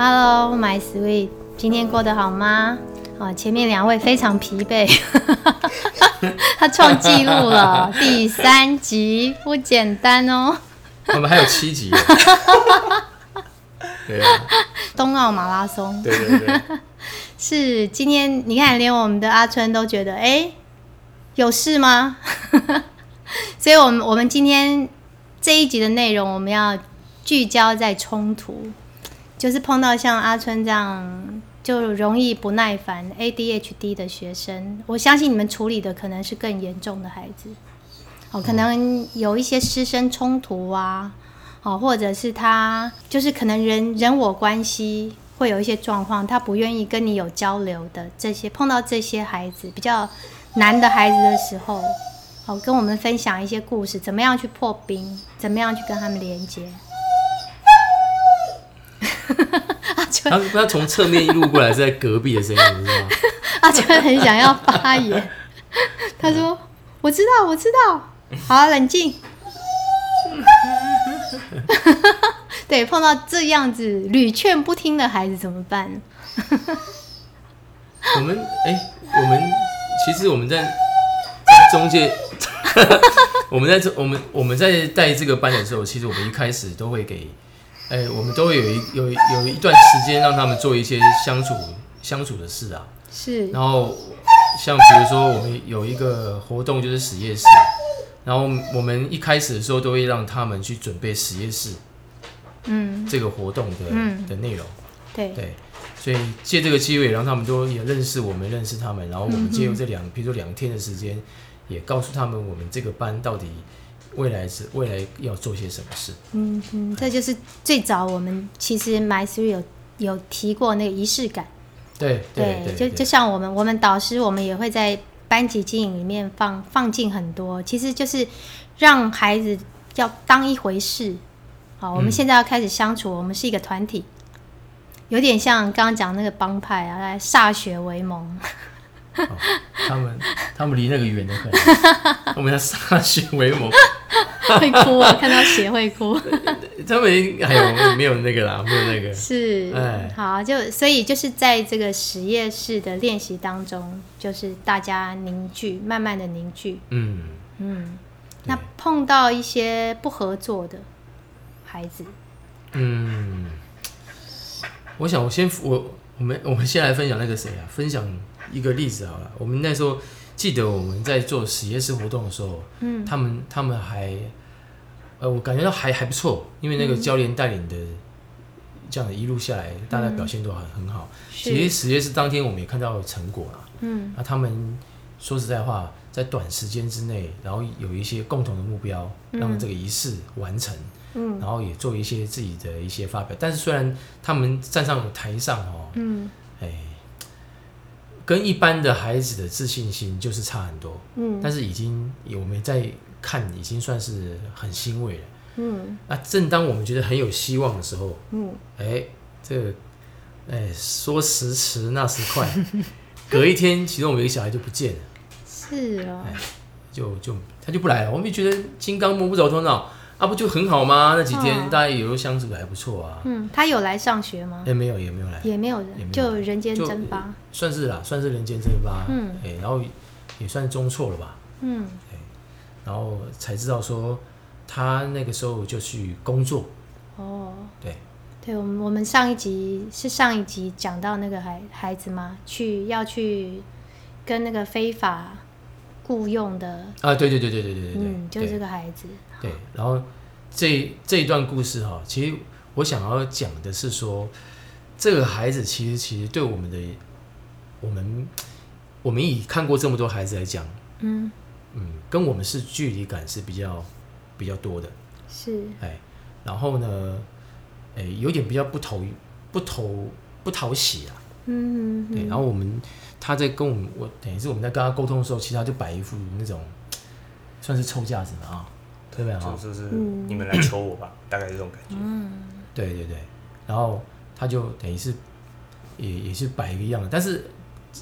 Hello, my sweet，今天过得好吗？啊，前面两位非常疲惫，他创纪录了，第三集不简单哦。我们还有七集。对啊，冬奥马拉松。对对对，是今天你看，连我们的阿春都觉得，哎、欸，有事吗？所以，我们我们今天这一集的内容，我们要聚焦在冲突。就是碰到像阿春这样就容易不耐烦 ADHD 的学生，我相信你们处理的可能是更严重的孩子，哦，可能有一些师生冲突啊，哦，或者是他就是可能人人我关系会有一些状况，他不愿意跟你有交流的这些，碰到这些孩子比较难的孩子的时候，哦，跟我们分享一些故事，怎么样去破冰，怎么样去跟他们连接。他他从侧面一路过来，是在隔壁的声音，是吗？阿秋很想要发言，他说：“我知道，我知道，好，冷静。”对，碰到这样子屡劝不听的孩子怎么办？我们哎、欸，我们其实我们在在中介，我们在这我们我们在带这个班的时候，其实我们一开始都会给。哎、欸，我们都会有一有有一段时间让他们做一些相处相处的事啊。是。然后像比如说，我们有一个活动就是实验室，然后我们一开始的时候都会让他们去准备实验室，嗯，这个活动的、嗯、的内容。对对。所以借这个机会，让他们都也认识我们，认识他们。然后我们借由这两，比如说两天的时间，也告诉他们我们这个班到底。未来是未来要做些什么事？嗯嗯，这就是最早我们其实 My Three 有有提过那个仪式感。对对对，就就像我们我们导师，我们也会在班级经营里面放放进很多，其实就是让孩子要当一回事。好，我们现在要开始相处，我们是一个团体，有点像刚刚讲那个帮派啊，来歃血为盟。哦、他们他们离那个远的很，我们要歃血为盟，会哭啊！看到血会哭。他们还有没有那个啦？没有那个。是，哎，好，就所以就是在这个实验室的练习当中，就是大家凝聚，慢慢的凝聚。嗯嗯。那碰到一些不合作的孩子，嗯，我想我先我我们 我们先来分享那个谁啊？分享。一个例子好了，我们那时候记得我们在做实验室活动的时候，嗯，他们他们还，呃，我感觉到还还不错，因为那个教练带领的，这样的一路下来，大家表现都很很好。其实实验室当天我们也看到成果了，嗯，那他们说实在话，在短时间之内，然后有一些共同的目标，让这个仪式完成，嗯，然后也做一些自己的一些发表。但是虽然他们站上台上哦，嗯，哎。跟一般的孩子的自信心就是差很多，嗯，但是已经我们在看，已经算是很欣慰了，嗯，那正当我们觉得很有希望的时候，嗯，哎、欸，这个，哎、欸，说时迟那时快，隔一天，其中我们一个小孩就不见了，是啊、哦欸，就就他就不来了，我们就觉得金刚摸不着头脑。啊，不就很好吗？那几天大家也都相处的还不错啊。嗯，他有来上学吗？哎、欸、没有，也没有来，也没有人，就人间蒸发，算是啦，算是人间蒸发。嗯，哎、欸，然后也算中错了吧。嗯，然后才知道说他那个时候就去工作。哦，对，对，我们我们上一集是上一集讲到那个孩孩子吗？去要去跟那个非法。雇佣的啊，对对对对对对对，嗯，就是这个孩子。对，然后这这一段故事哈，其实我想要讲的是说，这个孩子其实其实对我们的我们我们以看过这么多孩子来讲，嗯。嗯，跟我们是距离感是比较比较多的，是。哎，然后呢，哎，有点比较不投不投不讨喜啊，嗯嗯，对，然后我们。他在跟我们，我等于是我们在跟他沟通的时候，其实他就摆一副那种算是臭架子嘛啊，对不对啊？就是你们来求我吧，大概这种感觉。嗯，对对对。然后他就等于是也也是摆一个样，但是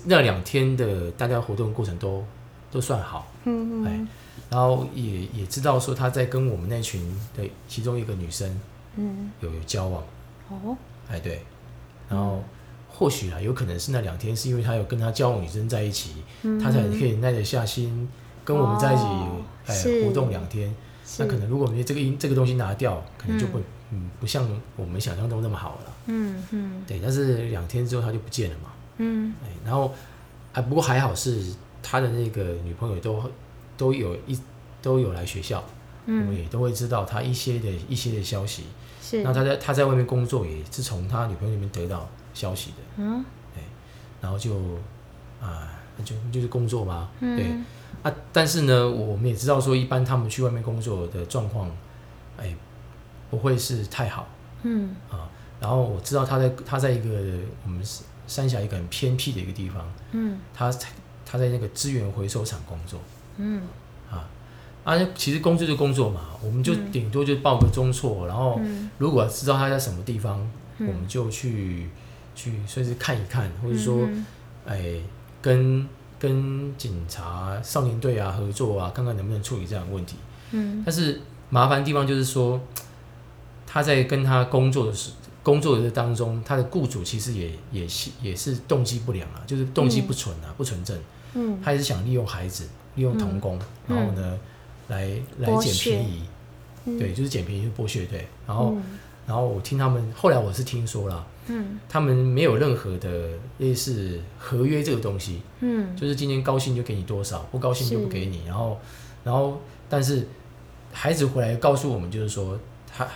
那两天的大家活动过程都都算好。嗯嗯。哎然后也也知道说他在跟我们那群的其中一个女生，嗯，有有交往。哦。哎，对。然后或许啊，有可能是那两天是因为他有跟他交往女生在一起，嗯、他才可以耐得下心跟我们在一起，哦、哎，活动两天。那可能如果我们这个这个东西拿掉，可能就不嗯，嗯不像我们想象中那么好了。嗯嗯，对，但是两天之后他就不见了嘛。嗯，哎，然后啊，不过还好是他的那个女朋友都都有一都有来学校，嗯，我们也都会知道他一些的一些的消息。是，那他在他在外面工作也是从他女朋友那边得到消息的。嗯，对，然后就啊，就就是工作嘛。嗯，对。啊，但是呢，我们也知道说，一般他们去外面工作的状况，哎，不会是太好。嗯啊，然后我知道他在他在一个我们三峡一个很偏僻的一个地方。嗯，他他在那个资源回收厂工作。嗯啊啊，其实工作就工作嘛，我们就顶多就报个中错，然后如果知道他在什么地方，我们就去去随时看一看，或者说哎跟。跟警察、少年队啊合作啊，看看能不能处理这样的问题。嗯，但是麻烦的地方就是说，他在跟他工作的时工作的当中，他的雇主其实也也是也是动机不良啊，就是动机不纯啊，嗯、不纯正。嗯，他也是想利用孩子，利用童工，嗯、然后呢，来来捡便宜。嗯、对，就是捡便宜就剥削，对。然后，嗯、然后我听他们，后来我是听说了。嗯，他们没有任何的类似合约这个东西，嗯，就是今天高兴就给你多少，不高兴就不给你。然后，然后，但是孩子回来告诉我们，就是说他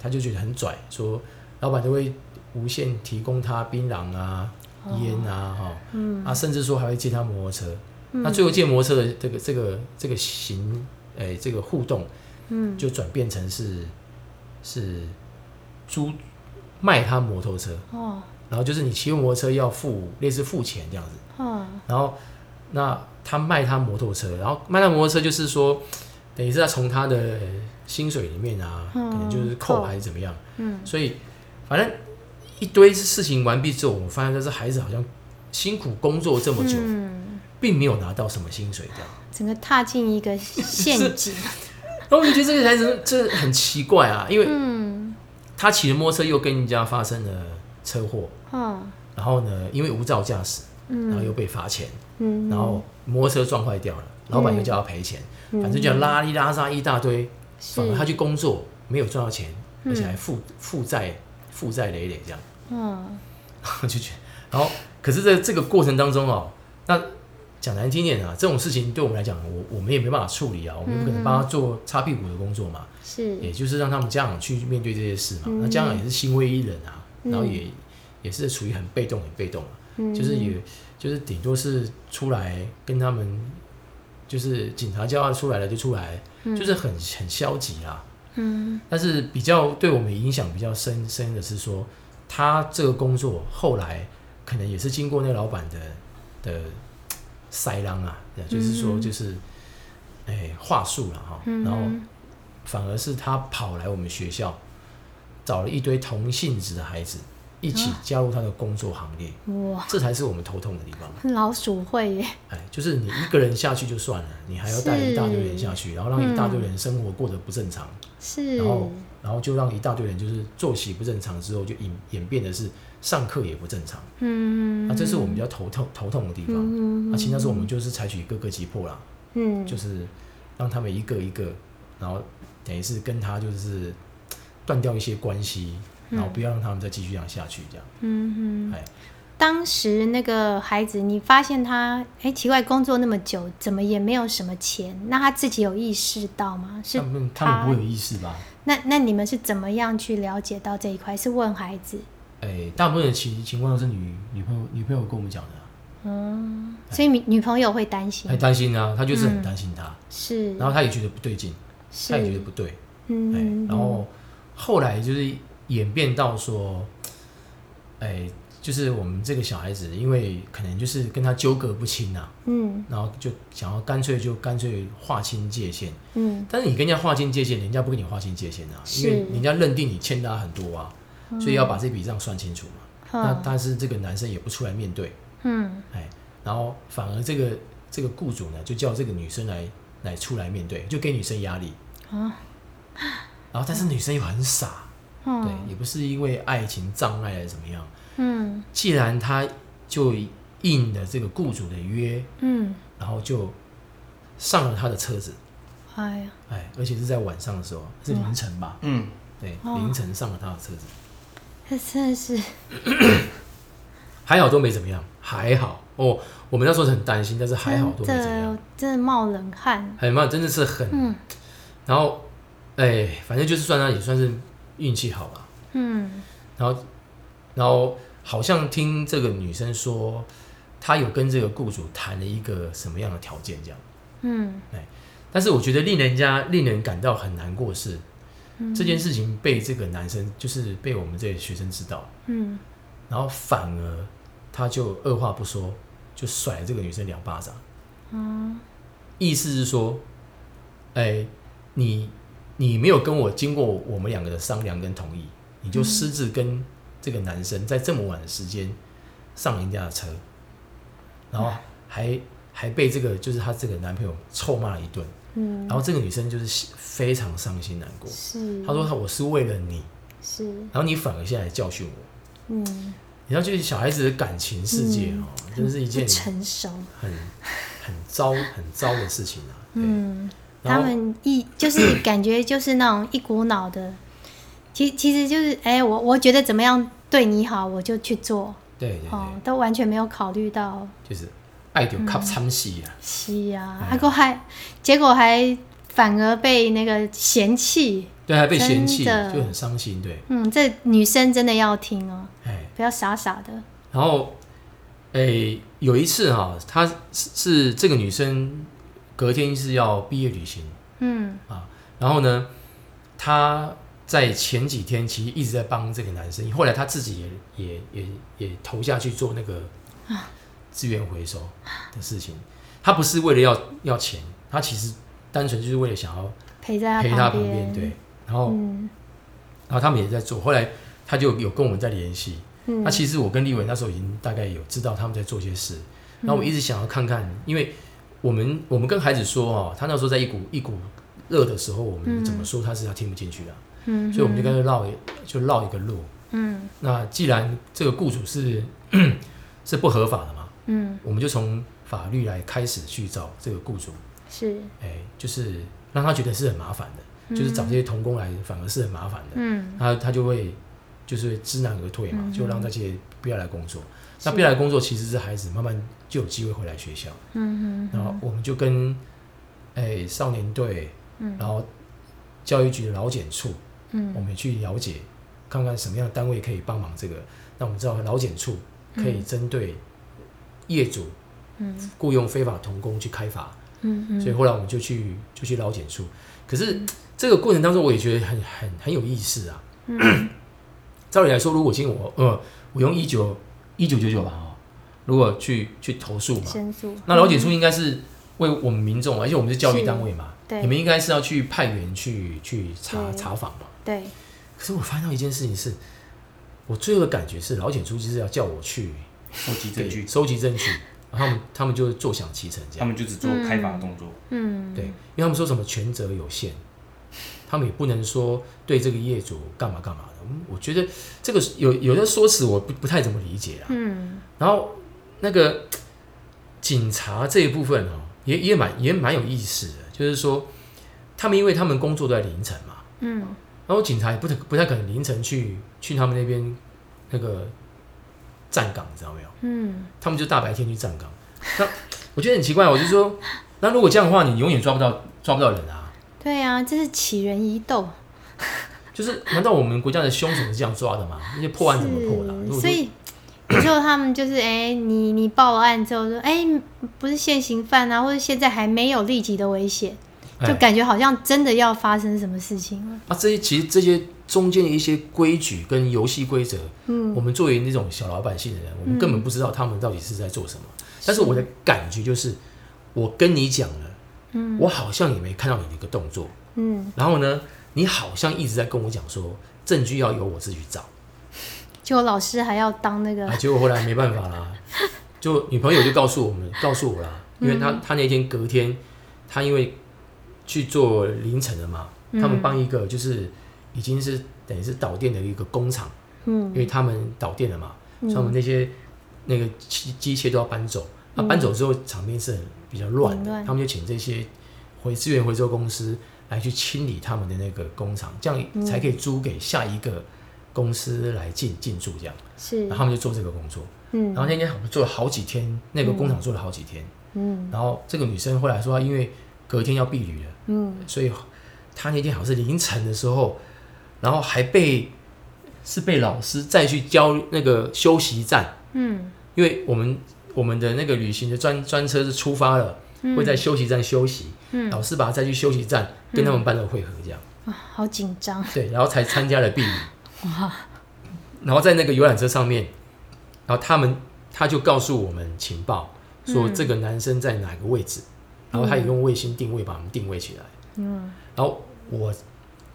他就觉得很拽，说老板都会无限提供他槟榔啊、烟、哦、啊，哈，嗯，啊，甚至说还会借他摩托车。嗯、那最后借摩托车的这个这个这个行，哎，这个互动，嗯，就转变成是是租。卖他摩托车，哦，然后就是你骑摩托车要付类似付钱这样子，哦，然后那他卖他摩托车，然后卖他摩托车就是说，等于是他从他的薪水里面啊，可能就是扣还是怎么样，嗯，所以反正一堆事情完毕之后，我发现这孩子好像辛苦工作这么久，嗯，并没有拿到什么薪水这样，整个踏进一个陷阱，然后我就觉得这个孩子这很奇怪啊，因为嗯。他骑着摩托车又跟人家发生了车祸，嗯，然后呢，因为无照驾驶，嗯，然后又被罚钱，嗯，然后摩托车撞坏掉了，老板又叫他赔钱，反正就拉里拉撒一大堆，反而他去工作没有赚到钱，而且还负负债负债累累这样，嗯，就觉得，然后可是在这个过程当中哦，那。讲难听点啊，这种事情对我们来讲，我我们也没办法处理啊，我们不可能帮他做擦屁股的工作嘛，是，也就是让他们家长去面对这些事嘛。嗯、那家长也是心灰意冷啊，嗯、然后也也是处于很被动、很被动、啊嗯、就是也就是顶多是出来跟他们，就是警察叫他出来了就出来，嗯、就是很很消极啦。嗯，但是比较对我们影响比较深深的是说，他这个工作后来可能也是经过那个老板的的。塞狼啊，就是说，就是，哎、嗯，话术了哈，然后反而是他跑来我们学校，找了一堆同性质的孩子一起加入他的工作行列，哇，这才是我们头痛的地方。老鼠会耶，哎，就是你一个人下去就算了，你还要带一大堆人下去，然后让一大堆人生活过得不正常，是，然后，然后就让一大堆人就是作息不正常之后，就演演变的是。上课也不正常，嗯，啊，这是我们比较头痛头痛的地方。嗯，啊，其实那时候我们就是采取各个击破啦，嗯，就是让他们一个一个，然后等于是跟他就是断掉一些关系，然后不要让他们再继续这样下去，这样。嗯哼，哎，当时那个孩子，你发现他，哎，奇怪，工作那么久，怎么也没有什么钱？那他自己有意识到吗？是他们，他们不会有意识吧？那那你们是怎么样去了解到这一块？是问孩子？哎，大部分的情情况都是女女朋友女朋友跟我们讲的，嗯，所以女女朋友会担心，很担心啊，她就是很担心他，是，然后她也觉得不对劲，她也觉得不对，嗯，然后后来就是演变到说，哎，就是我们这个小孩子，因为可能就是跟他纠葛不清呐，嗯，然后就想要干脆就干脆划清界限，嗯，但是你跟人家划清界限，人家不跟你划清界限啊，因为人家认定你欠他很多啊。所以要把这笔账算清楚嘛？嗯、那但是这个男生也不出来面对，嗯，哎，然后反而这个这个雇主呢，就叫这个女生来来出来面对，就给女生压力，啊，然后但是女生又很傻，嗯、对，也不是因为爱情障碍还是怎么样，嗯，既然他就应了这个雇主的约，嗯，然后就上了他的车子，哎呀，哎，而且是在晚上的时候，是凌晨吧？嗯，对，哦。凌晨上了他的车子，他真的是，还好都没怎么样，还好。哦。我们那时候很担心，但是还好都没真怎么样。的，真的冒冷汗。很冒，真的是很，嗯。然后，哎，反正就是算他也算是运气好吧。嗯。然后，然后好像听这个女生说，她有跟这个雇主谈了一个什么样的条件，这样。嗯。哎但是我觉得令人家令人感到很难过是，嗯。这件事情被这个男生，就是被我们这些学生知道，嗯，然后反而他就二话不说就甩了这个女生两巴掌。嗯意思是说，哎，你你没有跟我经过我们两个的商量跟同意，你就私自跟这个男生在这么晚的时间上人家的车，然后还还被这个就是她这个男朋友臭骂了一顿，嗯，然后这个女生就是非常伤心难过。是，她说她：“我是为了你，是，然后你反而现在来教训我。嗯，你知道，就是小孩子的感情世界哦，真是一件成熟。很很糟很糟的事情啊。嗯，他们一就是感觉就是那种一股脑的，其其实就是哎、我我觉得怎么样对你好，我就去做，对对对，哦，都完全没有考虑到。就是爱就靠参戏啊。是呀，哎还过还结果还反而被那个嫌弃，对，还被嫌弃，就很伤心。对，嗯，这女生真的要听哦，哎，不要傻傻的，然后，哎，有一次哈、她是是这个女生隔天是要毕业旅行。嗯。啊，然后呢，她在前几天其实一直在帮这个男生，后来他自己也也也也投下去做那个资源回收的事情。他不是为了要要钱，他其实单纯就是为了想要陪在陪他旁边，对。然后，嗯。然后他们也在做，后来他就有跟我们在联系。嗯，那其实我跟立伟那时候已经大概有知道他们在做些事，然后我一直想要看看，因为我们我们跟孩子说哦，他那时候在一股一股热的时候，我们怎么说他是他听不进去的，嗯，所以我们就跟他绕就绕一个路。嗯。那既然这个雇主是 是不合法的嘛，嗯。我们就从法律来开始去找这个雇主，是，哎，就是让他觉得是很麻烦的，就是找这些童工来反而是很麻烦的。嗯。他他就会就是知难而退嘛，嗯。就让那些不要来工作。那不要来工作，其实是孩子慢慢就有机会回来学校。嗯哼然后我们就跟哎、欸少年队，嗯。然后教育局的劳检处，我嗯们去了解，看看什么样的单位可以帮忙这个。那我们知道劳检处可以针对业主嗯。雇佣非法童工去开罚，嗯嗯，所以后来我们就去就去劳检处。可是这个过程当中，我也觉得很很很有意思啊。嗯。照理来说，如果今天我呃我用一九一九九九吧哦，如果去去投诉嘛，申诉，那劳检处应该是为我们民众，而且我们是教育单位嘛，对。你们应该是要去派员去去查查访嘛。对，可是我发现到一件事情是，我最后的感觉是老检处就是要叫我去收集证据，收集证据，然后他们他们就坐享其成这样。他们就只做开发动作。嗯对，因为他们说什么权责有限，他们也不能说对这个业主干嘛干嘛的。嗯我觉得这个有有的说辞我不不太怎么理解啊。嗯然后那个警察这一部分哦，也也蛮也蛮有意思的，就是说他们因为他们工作都在凌晨嘛，嗯然后警察也不太不太可能凌晨去去他们那边那个站岗，你知道没有？嗯他们就大白天去站岗。那 我觉得很奇怪，我就说，那如果这样的话，你永远抓不到抓不到人啊。对啊，这是起人疑窦，就是难道我们国家的凶手是这样抓的吗？那些破案怎么破的所以有时候他们就是哎、你你报了案之后说哎、不是现行犯啊，或者现在还没有立即的危险，就哎。感觉好像真的要发生什么事情了。啊，这些其实这些中间的一些规矩跟游戏规则，嗯。我们作为那种小老百姓的人，我们根本不知道他们到底是在做什么。但是我的感觉就是，我跟你讲了，嗯。我好像也没看到你的一个动作，嗯，然后呢，你好像一直在跟我讲说，证据要由我自己去找，就老师还要当那个啊，结果后来没办法啦，就女朋友就告诉我们，告诉我啦，因为他他那天隔天，他因为去做凌晨的嘛，他们帮一个就是已经是等于是导电的一个工厂。嗯因为他们导电了嘛，所以我们那些那个机机械都要搬走。那、嗯啊、搬走之后，场面是很比较乱的，他们就请这些回资源回收公司来去清理他们的那个工厂，这样才可以租给下一个公司来进进驻，这样。是，然后他们就做这个工作。嗯，然后那天我们做了好几天，那个工厂做了好几天。嗯，然后这个女生后来说，因为隔天要避旅了，嗯，所以他那天好像是凌晨的时候，然后还被是被老师再去教那个休息站。嗯，因为我们。我们的那个旅行的专专车是出发了，嗯、会在休息站休息。嗯、老师把他再去休息站，嗯、跟他们班的会合，这样。啊，好紧张。对，然后才参加了避旅。哇！然后在那个游览车上面，然后他们他就告诉我们情报，说这个男生在哪个位置，嗯、然后他也用卫星定位把我们定位起来。嗯。然后我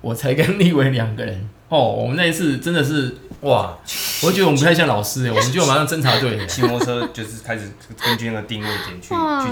我才跟立伟两个人哦，我们那一次真的是。哇，我觉得我们不太像老师哎，我们就马上侦察队 骑摩托车，就是开始根据那个定位点去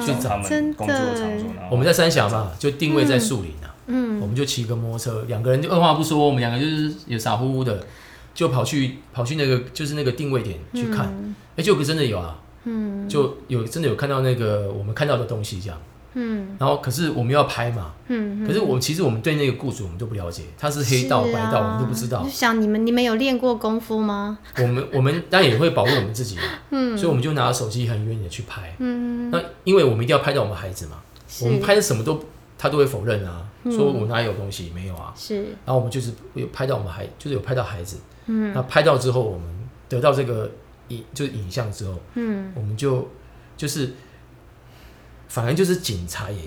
去找他们工作的场所。我们在三峡嘛，就定位在树林啊。嗯，我们就骑个摩托车，两个人就二话不说，我们两个就是也傻乎乎的，就跑去跑去那个就是那个定位点去看。哎，就真的有啊，嗯，就有真的有看到那个我们看到的东西这样。嗯，然后可是我们要拍嘛，嗯，可是我们其实我们对那个雇主我们都不了解，他是黑道白道我们都不知道。就想你们你们有练过功夫吗？我们我们当然也会保护我们自己嘛，嗯，所以我们就拿手机很远的去拍，嗯，那因为我们一定要拍到我们孩子嘛，我们拍的什么都他都会否认啊，说我哪有东西没有啊，是，然后我们就是有拍到我们孩，就是有拍到孩子，嗯，那拍到之后我们得到这个影就是影像之后，嗯，我们就就是。反而就是警察也，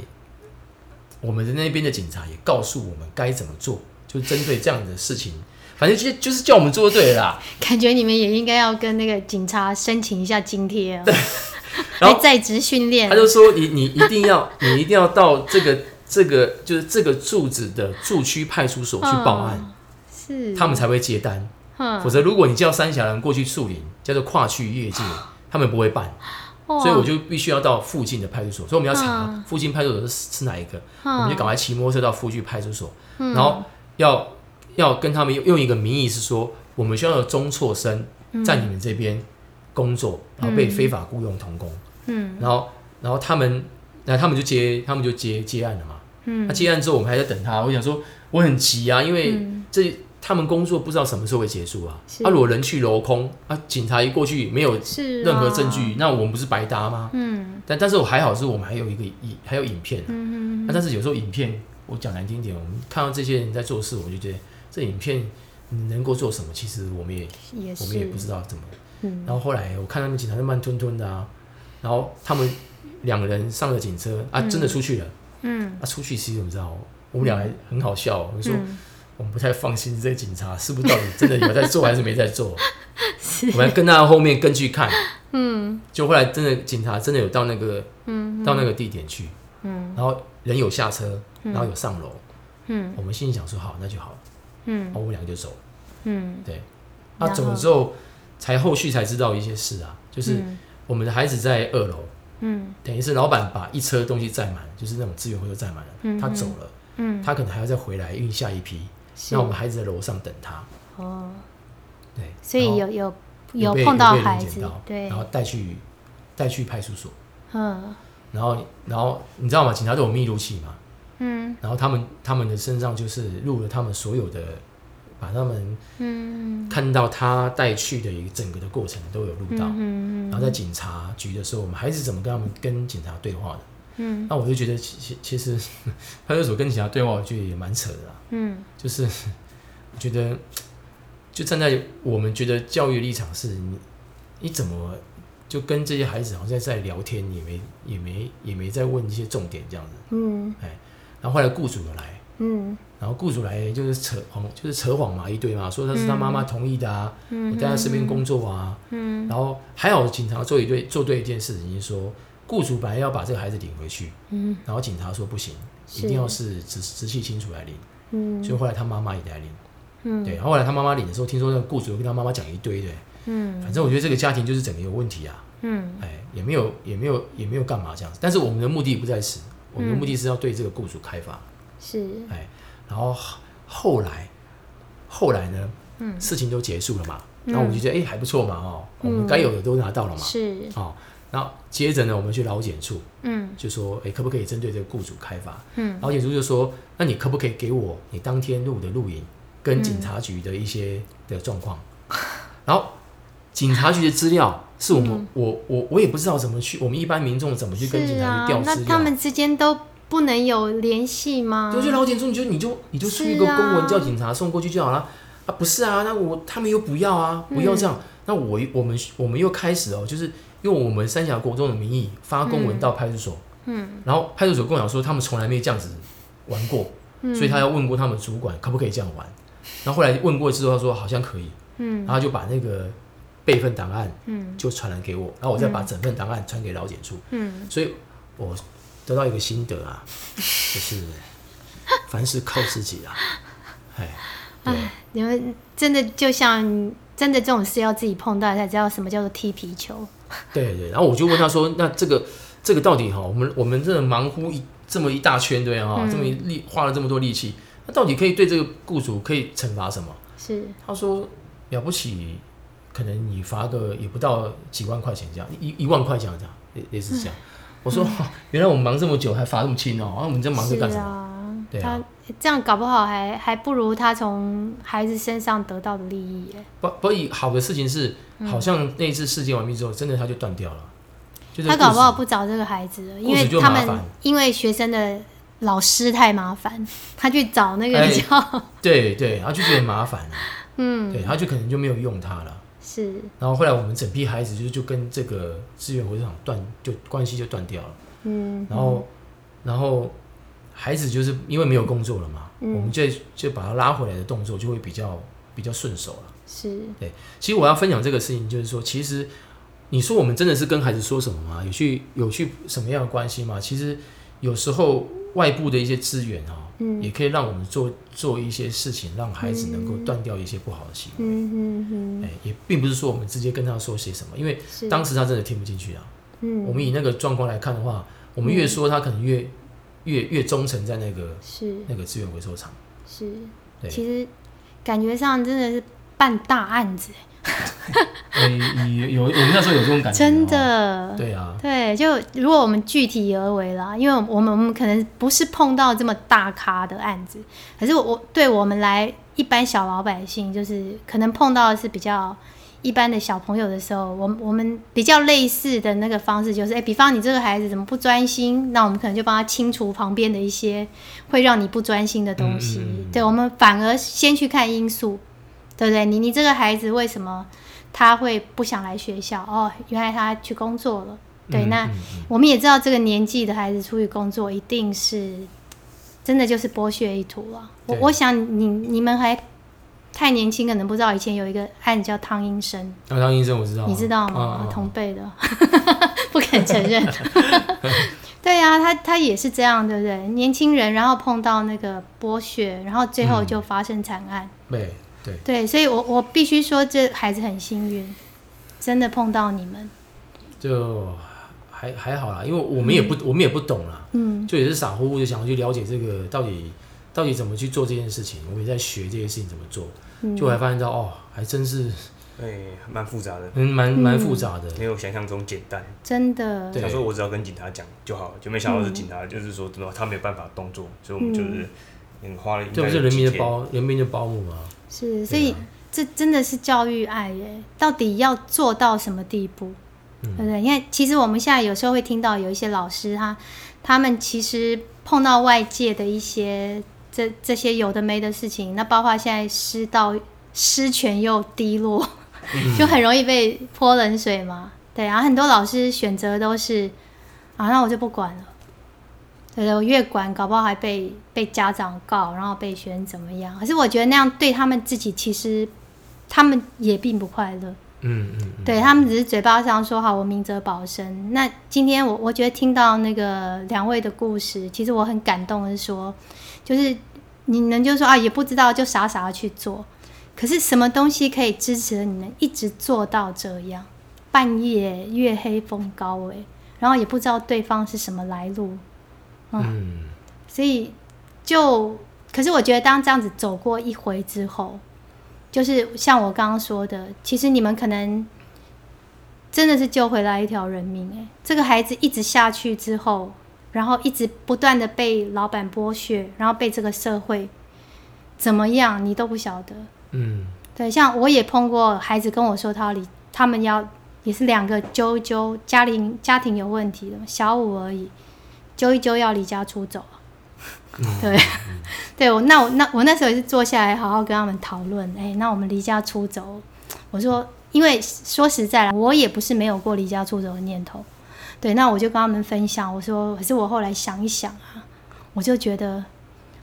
我们的那边的警察也告诉我们该怎么做，就针对这样的事情，反正就就是叫我们做对了啦。感觉你们也应该要跟那个警察申请一下津贴啊，然后在职训练。他就说你你一定要你一定要到这个这个就是这个住址的住区派出所去报案，是他们才会接单，否则如果你叫三峡人过去树林，叫做跨区越界，他们不会办。所以我就必须要到附近的派出所，所以我们要查附近派出所是是哪一个，我们就赶快骑摩托车到附近派出所，然后要要跟他们用用一个名义是说，我们需要有中辍生在你们这边工作，然后被非法雇佣童工，嗯，然后然后他们那他们就接他们就接接案了嘛，嗯，那接案之后我们还在等他，我想说我很急啊，因为这。他们工作不知道什么时候会结束啊！啊、如果人去楼空啊，警察一过去没有任何证据，啊、那我们不是白搭吗？嗯。但但是我还好，是我们还有一个影，还有影片、啊。嗯嗯、啊、但是有时候影片，我讲难听点，我们看到这些人在做事，我就觉得这影片能够做什么？其实我们也，也我们也不知道怎么。嗯。然后后来我看他们警察就慢吞吞的啊，然后他们两个人上了警车啊，真的出去了。嗯。啊，出去其实怎么知道？我们俩还很好笑，我们说。嗯我们不太放心这些警察是不是？到底真的有在做还是没在做？是。我们跟他后面跟去看，嗯，就后来真的警察真的有到那个，嗯，到那个地点去，嗯，然后人有下车，然后有上楼，嗯，我们心里想说好，那就好，嗯，然后我们两个就走，嗯，对，那走了之后，才后续才知道一些事啊，就是我们的孩子在二楼，嗯，等于是老板把一车东西载满，就是那种资源回收载满了，他走了，嗯，他可能还要再回来运下一批。那我们孩子在楼上等他。哦，对，所以有有有碰到孩子，对，然后带去带去派出所，嗯，然后然后你知道吗？警察都有密录器嘛，嗯，然后他们他们的身上就是录了他们所有的，把他们嗯看到他带去的一个整个的过程都有录到，嗯嗯，然后在警察局的时候，我们孩子怎么跟他们跟警察对话的？嗯，那我就觉得其其其实 派出所跟警察对话，我觉得也蛮扯的啦。嗯，就是我觉得，就站在我们觉得教育立场是，你你怎么就跟这些孩子好像在聊天，也没也没也没在问一些重点这样子。嗯，哎，然后后来雇主又来，嗯，然后雇主来就是扯谎，就是扯谎嘛一堆嘛，说他是他妈妈同意的啊，嗯，我在他身边工作啊，嗯，然后还好警察做一对做对一件事情，就是说。雇主本来要把这个孩子领回去，嗯，然后警察说不行，一定要是直直系亲属来领，嗯，所以后来他妈妈也来领，嗯，对，后来他妈妈领的时候，听说那个雇主跟他妈妈讲一堆的，嗯，反正我觉得这个家庭就是整个有问题啊，嗯，哎，也没有也没有也没有干嘛这样子，但是我们的目的不在此，我们的目的是要对这个雇主开发，是，哎，然后后来后来呢，嗯，事情都结束了嘛，然后我们就觉得哎、欸、还不错嘛哦，我们该有的都拿到了嘛，是。哦，然后接着呢，我们去劳检处，嗯，就说哎、欸、可不可以针对这个雇主开罚？嗯，劳检处就说那你可不可以给我你当天录的录影跟警察局的一些的状况？然后警察局的资料是我们、嗯、我我我也不知道怎么去，我们一般民众怎么去跟警察去调资料？那他们之间都不能有联系吗？就去劳检处，你就你就你就出一个公文叫警察送过去就好了啊？不是啊，那我他们又不要啊，不要这样。嗯、那我我们我们又开始哦，就是用我们三峡国中的名义发公文到派出所，嗯，然后派出所跟我讲说他们从来没这样子玩过，嗯、所以他要问过他们主管可不可以这样玩。然后后来问过之后，他说好像可以。嗯，然后就把那个备份档案，嗯，就传来给我，然后我再把整份档案传给劳检处，嗯，所以我得到一个心得啊，就是凡事靠自己啊，哎，对，你们真的就像真的这种事要自己碰到才知道什么叫做踢皮球，对对，然后我就问他说，那这个这个到底哈，我们我们真的忙乎一这么一大圈对哈，这么一力花了这么多力气，那到底可以对这个雇主可以惩罚什么？是，他说。了不起，可能你罚个也不到几万块钱这样，一一万块这样这样，类似这样。我说，原来我们忙这么久还罚这么轻哦，那我们在忙着干什么？对啊，他这样搞不好还还不如他从孩子身上得到的利益耶。不，不以好的事情是，好像那一次事件完毕之后，真的他就断掉了。他搞不好不找这个孩子了，因为他们因为学生的老师太麻烦，他去找那个比较。对对，他就觉得麻烦了。嗯，对，他就可能就没有用他了。是，然后后来我们整批孩子就就跟这个资源回收厂断，就关系就断掉了。嗯，然后然后孩子就是因为没有工作了嘛，嗯、我们就就把他拉回来的动作就会比较比较顺手了。是，对。其实我要分享这个事情，就是说，其实你说我们真的是跟孩子说什么吗？有去有去什么样的关系吗？其实有时候外部的一些资源啊。嗯、也可以让我们做做一些事情，让孩子能够断掉一些不好的行为。嗯嗯嗯。哎，也并不是说我们直接跟他说些什么，因为当时他真的听不进去啊。嗯。我们以那个状况来看的话，我们越说他可能越、嗯、越越忠诚在那个是那个资源回收厂。是。对。其实感觉上真的是办大案子。有有，我们那时候有这种感觉，真的，对啊，对，就如果我们具体而为啦，因为我们我们可能不是碰到这么大咖的案子，可是我对我们来一般小老百姓，就是可能碰到的是比较一般的小朋友的时候，我们我们比较类似的那个方式，就是哎，比方你这个孩子怎么不专心，那我们可能就帮他清除旁边的一些会让你不专心的东西，对，我们反而先去看因素。对不对？你你这个孩子为什么他会不想来学校？哦，原来他去工作了。对，嗯、那、我们也知道这个年纪的孩子出去工作，一定是真的就是剥削一途了。对我我想你你们还太年轻，可能不知道以前有一个案子叫汤英生。啊，汤英生我知道，你知道吗？同辈的，不肯承认。对呀、啊，他他也是这样，对不对？年轻人，然后碰到那个剥削，然后最后就发生惨案。嗯、对。对对，所以我我必须说，这孩子很幸运，真的碰到你们，就还还好啦，因为我们也不、嗯、我们也不懂啦，嗯，就也是傻乎乎的想要去了解这个到底到底怎么去做这件事情，我也在学这些事情怎么做，嗯、就还发现到哦，还真是，哎，蛮复杂的，嗯，蛮蛮复杂的，没有想象中简单，真的。想说我只要跟警察讲就好了，就没想到是警察，就是说怎么他没有办法动作，所以我们就是嗯。花了，这不是人民的保人民的保姆吗？是，所以这真的是教育爱耶，到底要做到什么地步，嗯、对不对？因为其实我们现在有时候会听到有一些老师他，他们其实碰到外界的一些这这些有的没的事情，那包括现在师道师权又低落，嗯、就很容易被泼冷水嘛。对，然后很多老师选择都是啊，那我就不管了。对对，我越管，搞不好还被被家长告，然后被学生怎么样？可是我觉得那样对他们自己，其实他们也并不快乐。嗯嗯，嗯对他们只是嘴巴上说好，我明哲保身。那今天我我觉得听到那个两位的故事，其实我很感动的是说，就是你们就说啊，也不知道就傻傻的去做。可是什么东西可以支持你们一直做到这样？半夜月黑风高诶，然后也不知道对方是什么来路。嗯，所以就，可是我觉得当这样子走过一回之后，就是像我刚刚说的，其实你们可能真的是救回来一条人命。哎，这个孩子一直下去之后，然后一直不断的被老板剥削，然后被这个社会怎么样，你都不晓得。嗯，对，像我也碰过孩子跟我说他离，他们要也是两个揪一揪，家庭家庭有问题的，小五而已，揪一揪要离家出走。对，对我那我那我那时候也是坐下来好好跟他们讨论，哎、欸，那我们离家出走，我说，因为说实在了，我也不是没有过离家出走的念头，对，那我就跟他们分享，我说，可是我后来想一想啊，我就觉得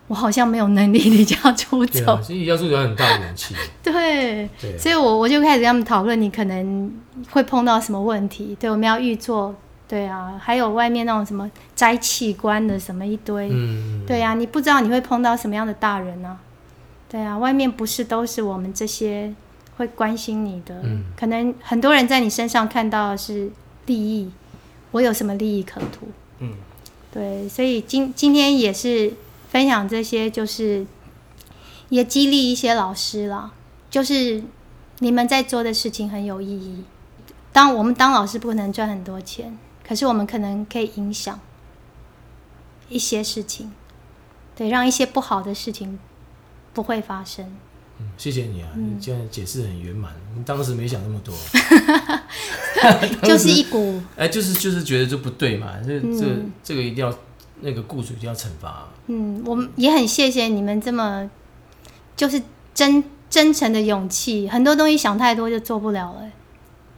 我好像没有能力 离家出走，其实离家出走很大的勇气，对，对，所以我我就开始跟他们讨论，你可能会碰到什么问题，对，我们要预做。对啊，还有外面那种什么摘器官的什么一堆，嗯、对啊，你不知道你会碰到什么样的大人呢、啊？对啊，外面不是都是我们这些会关心你的，嗯、可能很多人在你身上看到的是利益，我有什么利益可图？嗯，对，所以今今天也是分享这些，就是也激励一些老师啦，就是你们在做的事情很有意义。当我们当老师不可能赚很多钱。可是我们可能可以影响一些事情，对，让一些不好的事情不会发生。嗯，谢谢你啊，嗯、你这样解释很圆满。你当时没想那么多，就是一股哎，就是就是觉得这不对嘛，这、嗯、这这个一定要那个雇主一定要惩罚。嗯，我们也很谢谢你们这么就是真真诚的勇气，很多东西想太多就做不了了。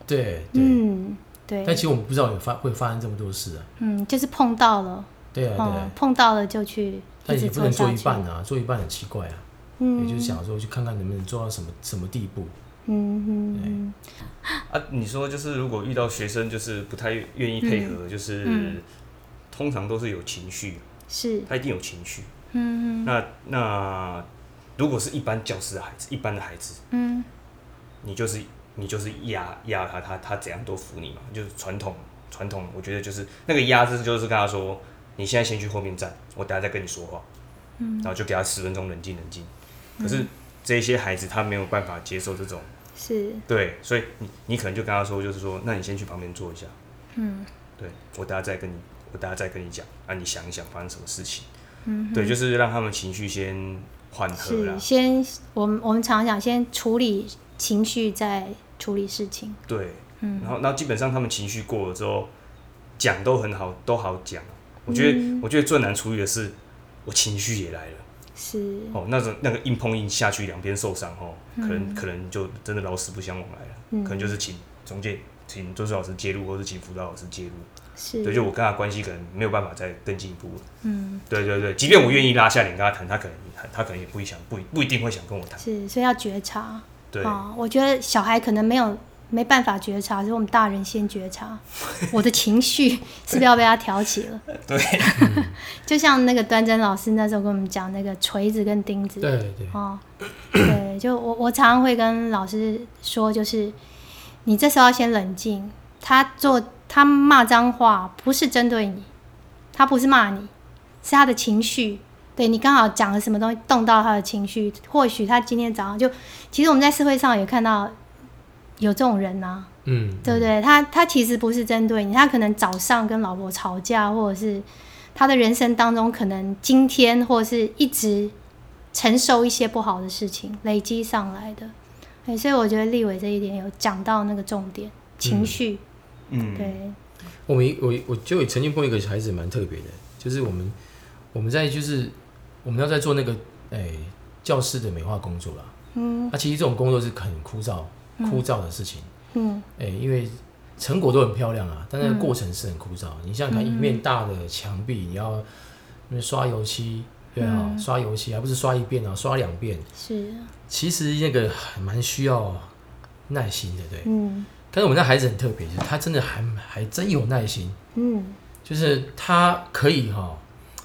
对，对嗯。对，但其实我们不知道有发会发生这么多事啊。嗯，就是碰到了。对啊，对啊、嗯。碰到了就去。但也不能做一半啊，做一半很奇怪啊。嗯。也就是想说，去看看能不能做到什么什么地步。嗯嗯。啊，你说就是如果遇到学生就是不太愿意配合，嗯、就是、嗯、通常都是有情绪。是。他一定有情绪。嗯。那那如果是一般教师的孩子，一般的孩子，嗯，你就是。你就是压压他，他他怎样都服你嘛，就是传统传统，我觉得就是那个压制，就是跟他说，你现在先去后面站，我等下再跟你说话，嗯，然后就给他十分钟冷静冷静。可是这些孩子他没有办法接受这种，是，对，所以你你可能就跟他说，就是说，那你先去旁边坐一下，嗯，对，我等下再跟你，我等下再跟你讲，啊，你想一想发生什么事情，嗯，对，就是让他们情绪先缓和了，先，我们我们常常讲，先处理情绪再。处理事情，对，嗯，然后，然后基本上他们情绪过了之后，讲都很好，都好讲。我觉得，嗯、我觉得最难处理的是，我情绪也来了，是。哦，那种那个硬碰硬下去，两边受伤哦，可能、嗯、可能就真的老死不相往来了，嗯、可能就是请中介，请周老师介入，或是请辅导老师介入，是，对，就我跟他关系可能没有办法再更进一步了，嗯，对对对，即便我愿意拉下脸跟他谈，他可能他可能也不会想，不不一定会想跟我谈，是，所以要觉察。对。啊，我觉得小孩可能没有没办法觉察，是我们大人先觉察，我的情绪是不是要被他挑起了？对，就像那个端真老师那时候跟我们讲那个锤子跟钉子，对对，哦，对，就我我常常会跟老师说，就是你这时候要先冷静，他做他骂脏话不是针对你，他不是骂你，是他的情绪。对，你刚好讲了什么东西动到他的情绪，或许他今天早上就，其实我们在社会上也看到有这种人呐、啊，嗯，对不对？他他其实不是针对你，他可能早上跟老婆吵架，或者是他的人生当中可能今天或者是一直承受一些不好的事情累积上来的，哎，所以我觉得立伟这一点有讲到那个重点，情绪，嗯，对。我们我我就曾经碰一个孩子蛮特别的，就是我们我们在就是。我们要在做那个诶、欸、教室的美化工作啦。嗯，那、啊、其实这种工作是很枯燥、枯燥的事情。嗯，诶、欸，因为成果都很漂亮啊，但那个过程是很枯燥。嗯、你想想看，一面大的墙壁，你要刷油漆，对啊，嗯、刷油漆还不是刷一遍啊，刷两遍。是。其实那个还蛮需要耐心的，对。嗯。但是我们家孩子很特别，就是他真的还还真有耐心。嗯。就是他可以哈，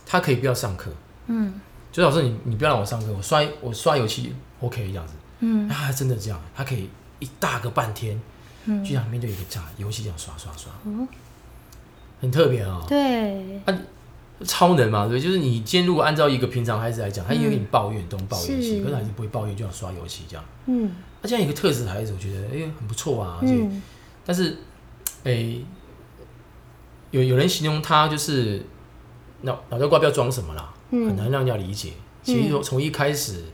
他可以不要上课。嗯。就老师，你你不要让我上课，我刷我刷油漆，OK 这样子。嗯，他真的这样，他可以一大个半天，嗯，就像面对一个炸，游戏这样刷刷刷，嗯，很特别啊、喔。对。啊，超能嘛，对，就是你今天如果按照一个平常孩子来讲，他也有点抱怨东抱怨西，可是孩子不会抱怨，就要刷游戏这样。嗯，那这样一个特质的孩子，我觉得哎、欸、很不错啊。而且，但是哎、欸，有有人形容他就是脑脑袋瓜不要装什么啦，很难让人家理解。其实从从一开始，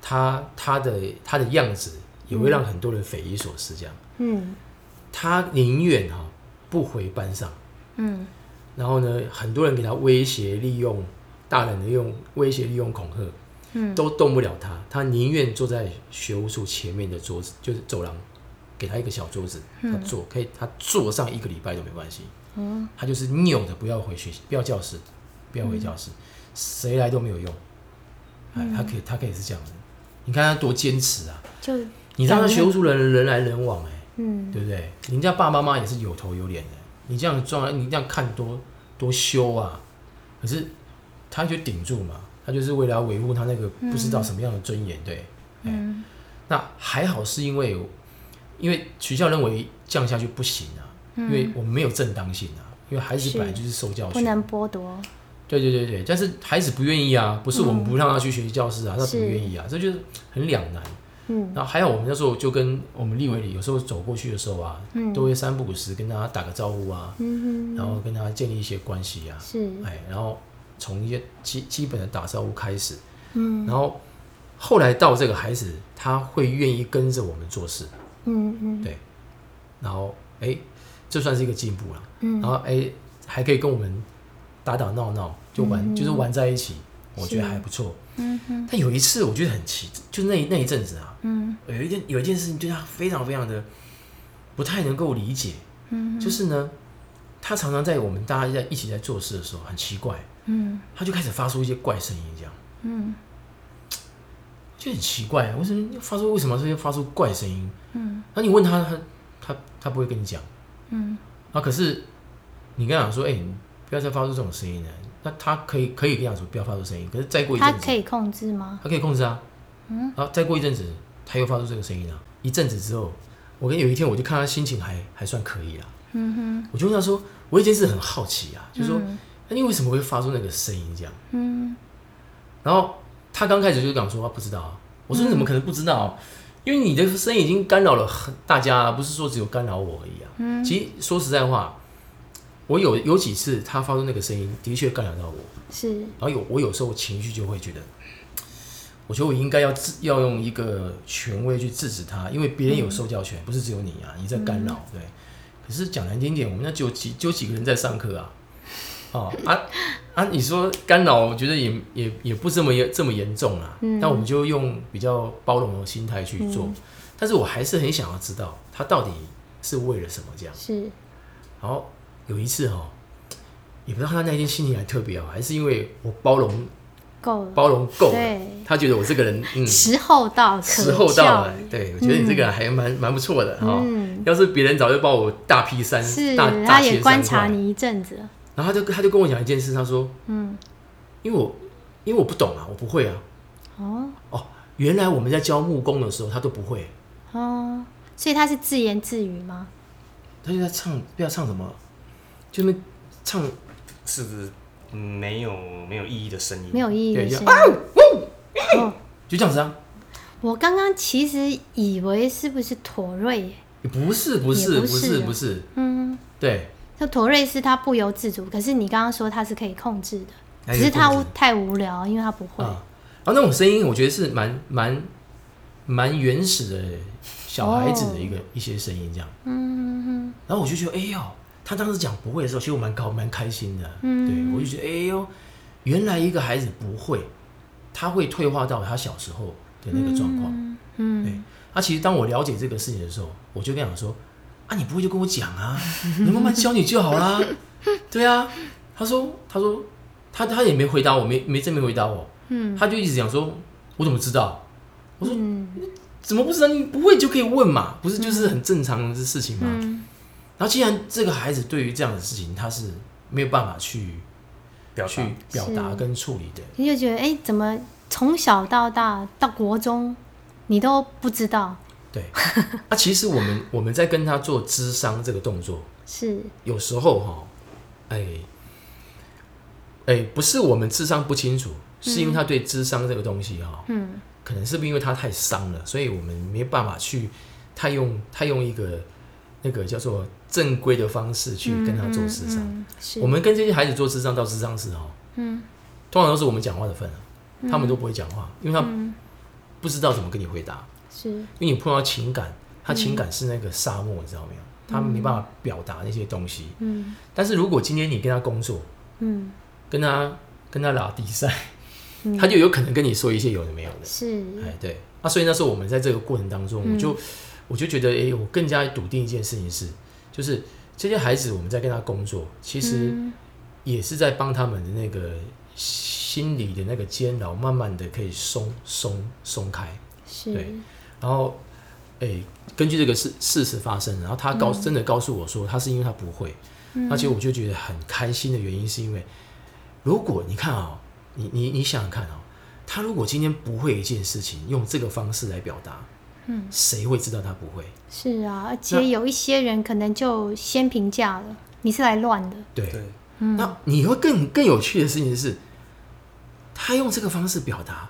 他他的他的样子也会让很多人匪夷所思。这样，嗯，他宁愿哈不回班上，嗯。然后呢，很多人给他威胁、利用，大人的用威胁、利用、恐吓，嗯，都动不了他。他宁愿坐在学务处前面的桌子，就是走廊，给他一个小桌子，他坐可以，他坐上一个礼拜都没关系。嗯，他就是拗的不要回学习，不要教室，不要回教室，谁来都没有用。哎，他可以，他可以是这样子。你看他多坚持啊！就你让他学务处人人来人往，哎，嗯，对不对？人家爸爸妈妈也是有头有脸的。你这样装，你这样看多多羞啊！可是他就顶住嘛，他就是为了要维护他那个不知道什么样的尊严，嗯、对。嗯。那还好是因为，因为学校认为这样下去不行啊，嗯、因为我们没有正当性啊，因为孩子本来就是受教育，不能剥夺。对对对对，但是孩子不愿意啊，不是我们不让他去学习教室啊，嗯、他不愿意啊，这就是很两难。嗯，然后还有我们那时候就跟我们立委里有时候走过去的时候啊，嗯、都会三不五时跟他打个招呼啊，嗯、然后跟他建立一些关系啊，是，哎，然后从一些基基本的打招呼开始，嗯，然后后来到这个孩子他会愿意跟着我们做事，嗯嗯，对，然后哎，这算是一个进步了，嗯，然后哎还可以跟我们打打闹闹，就玩、嗯、就是玩在一起，我觉得还不错。嗯哼，但有一次我觉得很奇，就那那一阵子啊，嗯，有一件有一件事情对他非常非常的不太能够理解，嗯哼，就是呢，他常常在我们大家在一起在做事的时候很奇怪，嗯，他就开始发出一些怪声音，这样，嗯，就很奇怪，为什么发出为什么这些发出怪声音？嗯，那你问他，他他他不会跟你讲，嗯，啊，可是你跟他讲说，哎、欸，你不要再发出这种声音了。那他可以可以跟他说不要发出声音，可是再过一阵子，他可以控制吗？他可以控制啊，嗯，然后再过一阵子，他又发出这个声音了。一阵子之后，我跟有一天我就看他心情还还算可以啊，嗯哼，我就问他说，我一件事很好奇啊，就是说，那你为什么会发出那个声音这样？嗯，然后他刚开始就讲说他不知道啊，我说你怎么可能不知道？因为你的声音已经干扰了很大家，不是说只有干扰我而已啊。嗯，其实说实在话。我有有几次他发出那个声音，的确干扰到我。是。然后有我有时候情绪就会觉得，我觉得我应该要制要用一个权威去制止他，因为别人有受教权，嗯、不是只有你啊，你在干扰，嗯、对。可是讲难听点，我们那就几就几个人在上课啊，哦啊啊！你说干扰，我觉得也也也不这么严这么严重啊。嗯。但我们就用比较包容的心态去做，嗯、但是我还是很想要知道他到底是为了什么这样。是。好。有一次哦，也不知道他那天心情还特别好，还是因为我包容够了，包容够了，他觉得我这个人嗯，时候到，时候到了，对，我觉得你这个人还蛮蛮不错的哈。要是别人早就把我大劈三，大他也观察你一阵子，然后他就他就跟我讲一件事，他说嗯，因为我因为我不懂啊，我不会啊。哦。哦，原来我们在教木工的时候，他都不会。哦，所以他是自言自语吗？他就在唱，不知道唱什么。就那唱是不是没有没有意义的声音？没有意义的声音。哦，就这样子啊。我刚刚其实以为是不是妥瑞？不是不是不是不是。嗯，对。那妥瑞是他不由自主，可是你刚刚说他是可以控制的，只是他太无聊，因为他不会。然后，那种声音我觉得是蛮蛮蛮原始的小孩子的一个一些声音，这样。嗯哼。然后我就觉得，哎呦。他当时讲不会的时候，其实我蛮高蛮开心的。嗯，对我就觉得，哎呦，原来一个孩子不会，他会退化到他小时候的那个状况。嗯，对。那、啊、其实当我了解这个事情的时候，我就跟他说：“啊，你不会就跟我讲啊，你慢慢教你就好啦。”对啊，他说：“他说他他也没回答我，没没正面回答我。嗯，他就一直讲说：我怎么知道？我说：嗯、怎么不知道？你不会就可以问嘛，不是就是很正常的事情吗？”嗯然后，既然这个孩子对于这样的事情他是没有办法去表去表达跟处理的，你就觉得哎，怎么从小到大到国中你都不知道？对，那、啊、其实我们 我们在跟他做智商这个动作是。有时候哈，哎，哎、欸，不是我们智商不清楚，是因为他对智商这个东西哈，嗯，可能是不是因为他太伤了，所以我们没办法去太用太用一个那个叫做正规的方式去跟他做智商。嗯嗯嗯、我们跟这些孩子做智商到智商室哈，嗯，通常都是我们讲话的份，他们都不会讲话，因为他不知道怎么跟你回答，是。因为你碰到情感，他情感是那个沙漠，你知道没有？他没办法表达那些东西，嗯，但是如果今天你跟他工作，嗯，跟他跟他打比赛，嗯、他就有可能跟你说一些有的没有的，是，哎，对，那、啊、所以那时候我们在这个过程当中，我就、嗯、我就觉得，哎，我更加笃定一件事情是，就是这些孩子我们在跟他工作，其实也是在帮他们的那个心理的那个监牢，慢慢的可以松松松开，是，对，然后。哎、欸，根据这个事事实发生，然后他告、嗯、真的告诉我说，他是因为他不会，嗯、而且我就觉得很开心的原因是因为，如果你看啊、喔，你你你想想看啊、喔，他如果今天不会一件事情，用这个方式来表达，嗯，谁会知道他不会？是啊，而且有一些人可能就先评价了，你是来乱的。对，嗯、那你会更更有趣的事情是，他用这个方式表达，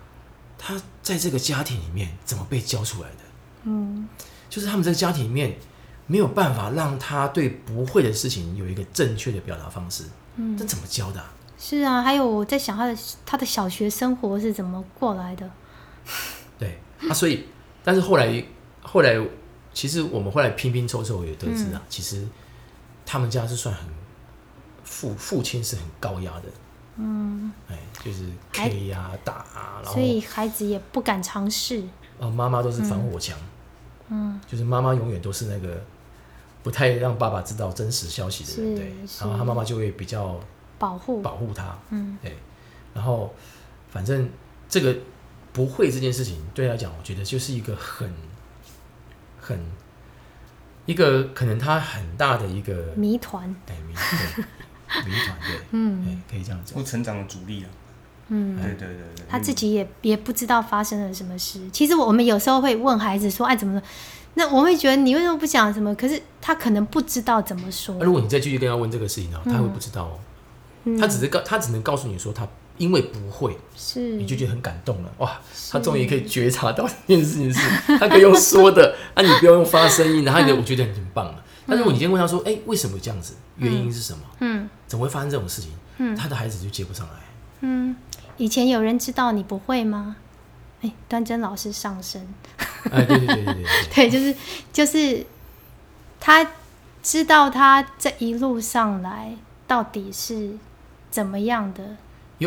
他在这个家庭里面怎么被教出来的？嗯，就是他们在家庭里面没有办法让他对不会的事情有一个正确的表达方式。嗯，这怎么教的啊？是啊，还有我在想他的他的小学生活是怎么过来的。对啊，所以但是后来后来，其实我们后来拼拼凑凑也得知啊，嗯，其实他们家是算很父父亲是很高压的。嗯，哎，就是 K 呀打啊，然后所以孩子也不敢尝试。啊，妈妈都是防火墙。嗯。嗯，就是妈妈永远都是那个不太让爸爸知道真实消息的人，对，然后他妈妈就会比较保护。保护他，嗯，对，然后反正这个不会这件事情对他讲，我觉得就是一个很很一个可能他很大的一个谜团，对谜团，谜团，对，嗯，可以这样讲，不成长的阻力啊。嗯，对对对对，他自己也也不知道发生了什么事。其实我们有时候会问孩子说：“哎，怎么了？”那我会觉得你为什么不讲什么？可是他可能不知道怎么说。如果你再继续跟他问这个事情呢，他会不知道哦。他只是告，他只能告诉你说他因为不会，是你就觉得很感动了。哇，他终于可以觉察到这件事情是，他可以用说的，啊，你不要用发声音，然后你我觉得很棒了。但如果你今天问他说：“哎，为什么这样子？原因是什么？嗯，怎么会发生这种事情？”嗯，他的孩子就接不上来。嗯。以前有人知道你不会吗？哎，端珍老师上身。哎，对对对，对，对，就是就是他知道他这一路上来到底是怎么样的。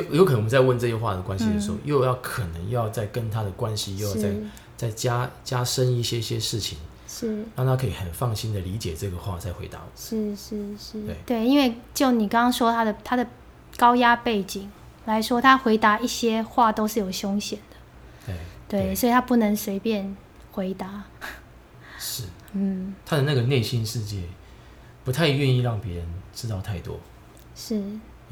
有有可能我们在问这些话的关系的时候，嗯、又要可能要再跟他的关系又要再再加加深一些些事情，是。让他可以很放心的理解这个话再回答我。是是是，对。对，因为就你刚刚说他的他的高压背景。来说，他回答一些话都是有凶险的，对，对，所以他不能随便回答。是，嗯，他的那个内心世界不太愿意让别人知道太多。是，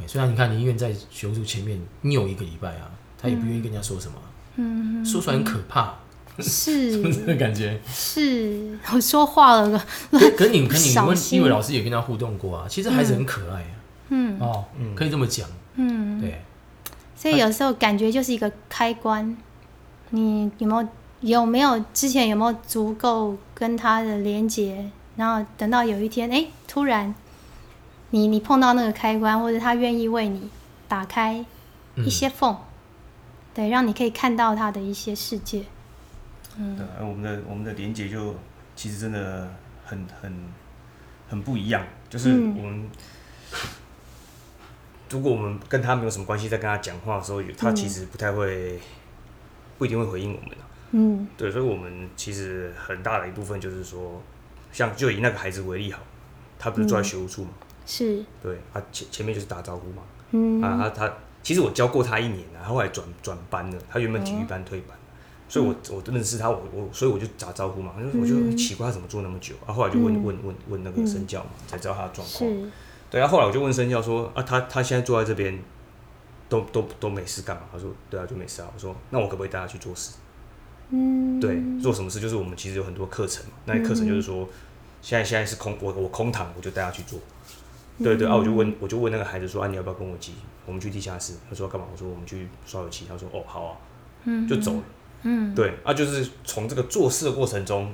虽然你看，你医院在学务处前面扭一个礼拜啊，他也不愿意跟人家说什么，说出来很可怕，是，是不是这个感觉？是，我说话了个，可可你 可你问，因为老师也跟他互动过啊，其实孩子很可爱啊，嗯，哦，嗯，可以这么讲，嗯，对。所以有时候感觉就是一个开关，你有没有有没有之前有没有足够跟他的连接，然后等到有一天，哎，突然你你碰到那个开关，或者他愿意为你打开一些缝，嗯、对，让你可以看到他的一些世界。嗯，对，我们的我们的连接就其实真的很很很不一样，就是我们。嗯如果我们跟他没有什么关系，在跟他讲话的时候，他其实不太会，不一定会回应我们的。嗯，对，所以，我们其实很大的一部分就是说，像就以那个孩子为例好，他不是住在学务处嘛，是，对，他前前面就是打招呼嘛，嗯，啊，他他其实我教过他一年了，后来转转班了，他原本体育班退班，所以我我认识他，我我所以我就打招呼嘛，我就奇怪他怎么做那么久，啊，后来就问问问问那个身教嘛，才知道他的状况。对啊，后来我就问生教说啊，他他现在坐在这边，都都都没事干嘛？他说对啊，就没事啊。我说那我可不可以带他去做事？嗯，对，做什么事？就是我们其实有很多课程嘛，那课程就是说，现在现在是空，我我空堂，我就带他去做。对对啊，我就问我就问那个孩子说啊，你要不要跟我急？我们去地下室。他说干嘛？我说我们去刷油漆。他说哦好啊，嗯，就走了。嗯，对啊，就是从这个做事的过程中，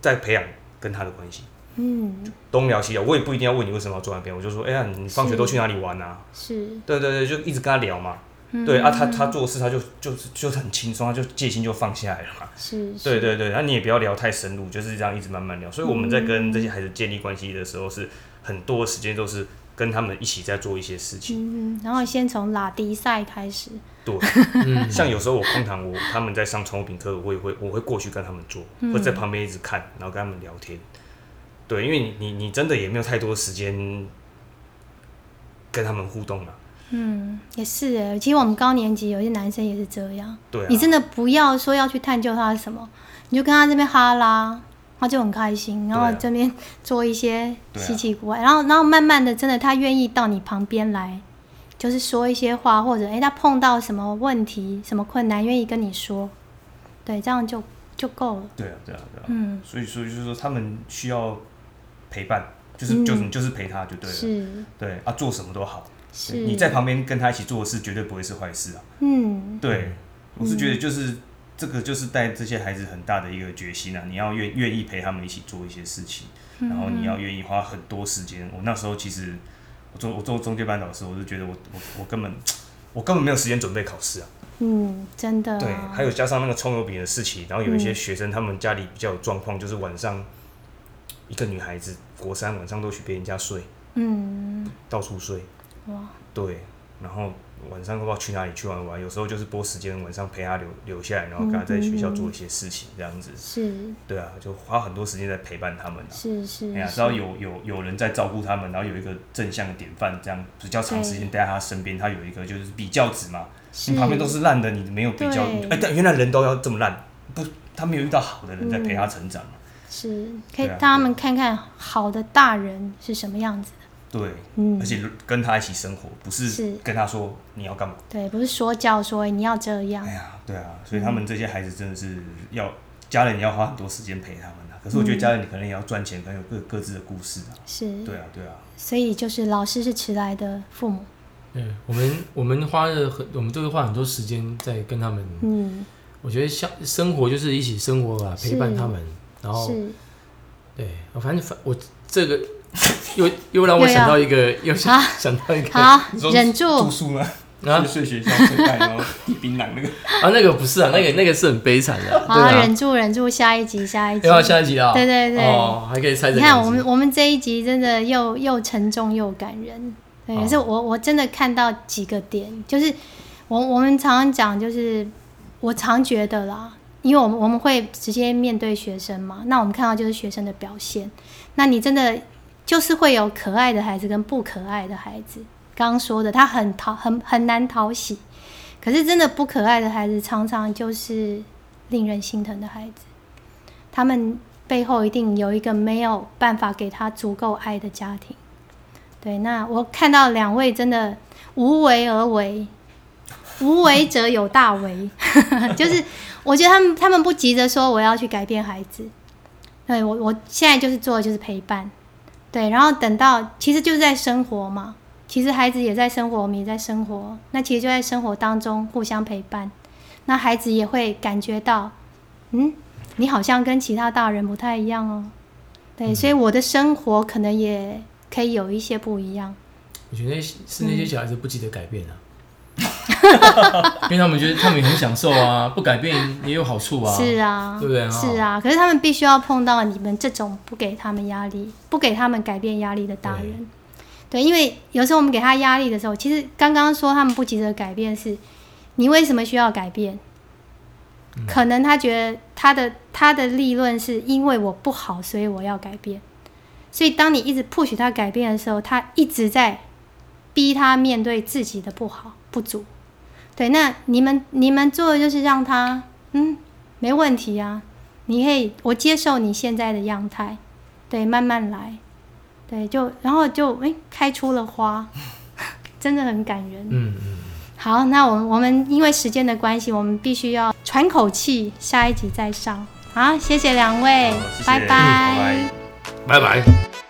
在培养跟他的关系。嗯，东聊西聊，我也不一定要问你为什么要坐那边，我就说哎呀，你放学都去哪里玩啊？是，对对对，就一直跟他聊嘛。对啊，他他做事他就就是就很轻松，他就戒心就放下来了嘛。是，对对对，那你也不要聊太深入，就是这样一直慢慢聊。所以我们在跟这些孩子建立关系的时候，是很多时间都是跟他们一起在做一些事情。嗯，然后先从拉迪赛开始。对，像有时候我空堂，我他们在上宠物品课，我也会我会过去跟他们做，或者在旁边一直看，然后跟他们聊天。对，因为你你你真的也没有太多时间跟他们互动了。嗯，也是哎。其实我们高年级有些男生也是这样。对、啊。你真的不要说要去探究他是什么，你就跟他这边哈拉，他就很开心，然后这边做一些稀奇古怪，啊、然后然后慢慢的，真的他愿意到你旁边来，就是说一些话，或者哎他碰到什么问题、什么困难，愿意跟你说，对，这样就就够了。对啊，对啊，对啊。嗯。所以所以就是说，他们需要陪伴，就是就是你就是陪他就对了。是。对啊，做什么都好。是你在旁边跟他一起做的事，绝对不会是坏事啊。嗯，对，我是觉得就是、嗯、这个就是带这些孩子很大的一个决心啊。你要愿愿意陪他们一起做一些事情，嗯、然后你要愿意花很多时间。我那时候其实我做我做中介班老师，我就觉得我我我根本我根本没有时间准备考试啊。嗯，真的、啊。对，还有加上那个葱油饼的事情，然后有一些学生他们家里比较有状况，就是晚上一个女孩子国三晚上都去别人家睡，嗯，到处睡。哇，对，然后晚上不知道去哪里去玩玩，有时候就是拨时间晚上陪他留留下来，然后跟他在学校做一些事情，这样子。是。对啊，就花很多时间在陪伴他们。是是。哎呀，只要有有有人在照顾他们，然后有一个正向的典范，这样比较长时间待在他身边，他有一个就是比较值嘛。你旁边都是烂的，你没有比较，哎，但原来人都要这么烂，不，他没有遇到好的人在陪他成长。是，可以让他们看看好的大人是什么样子。对，嗯，而且跟他一起生活，不是跟他说你要干嘛？对，不是说教说你要这样。哎呀，对啊，所以他们这些孩子真的是要、嗯、家人要花很多时间陪他们啊。可是我觉得家人你可能也要赚钱，可能有各各自的故事啊。是，对啊，对啊。所以就是老师是迟来的父母。对，我们我们花了很，我们都会花很多时间在跟他们。嗯，我觉得像生活就是一起生活吧，陪伴他们，然后，对，反正反我这个。又又让我想到一个，又想想到一个，好，忍住。住宿呢？啊，睡学校睡袋，然后递槟榔那个 啊，那个不是啊，那个那个是很悲惨的。好，忍住，忍住，下一集，下一集。要下一集啊？对对对。哦，还可以猜。你看，我们我们这一集真的又又沉重又感人。对，可是我我真的看到几个点，就是我我们常常讲，就是我常觉得啦，因为我们我们会直接面对学生嘛，那我们看到就是学生的表现，那你真的。就是会有可爱的孩子跟不可爱的孩子。刚刚说的，他很讨很很难讨喜，可是真的不可爱的孩子，常常就是令人心疼的孩子。他们背后一定有一个没有办法给他足够爱的家庭。对，那我看到两位真的无为而为，无为者有大为，就是我觉得他们他们不急着说我要去改变孩子。对，我我现在就是做的就是陪伴。对，然后等到其实就是在生活嘛，其实孩子也在生活，我们也在生活。那其实就在生活当中互相陪伴，那孩子也会感觉到，嗯，你好像跟其他大人不太一样哦。对，嗯、所以我的生活可能也可以有一些不一样。我觉得是那些小孩子不记得改变啊。嗯 因为他们觉得他们也很享受啊，不改变也有好处啊。是啊，对不对？是啊，可是他们必须要碰到你们这种不给他们压力、不给他们改变压力的大人。对，对，因为有时候我们给他压力的时候，其实刚刚说他们不急着改变是，是你为什么需要改变？嗯、可能他觉得他的他的立论是因为我不好，所以我要改变。所以当你一直 push 他改变的时候，他一直在逼他面对自己的不好。不足，对，那你们你们做的就是让他，嗯，没问题啊，你可以，我接受你现在的样态，对，慢慢来，对，就然后就诶、欸，开出了花，真的很感人。嗯嗯。好，那我们我们因为时间的关系，我们必须要喘口气，下一集再上。好，谢谢两位，谢谢拜拜，拜拜。拜拜。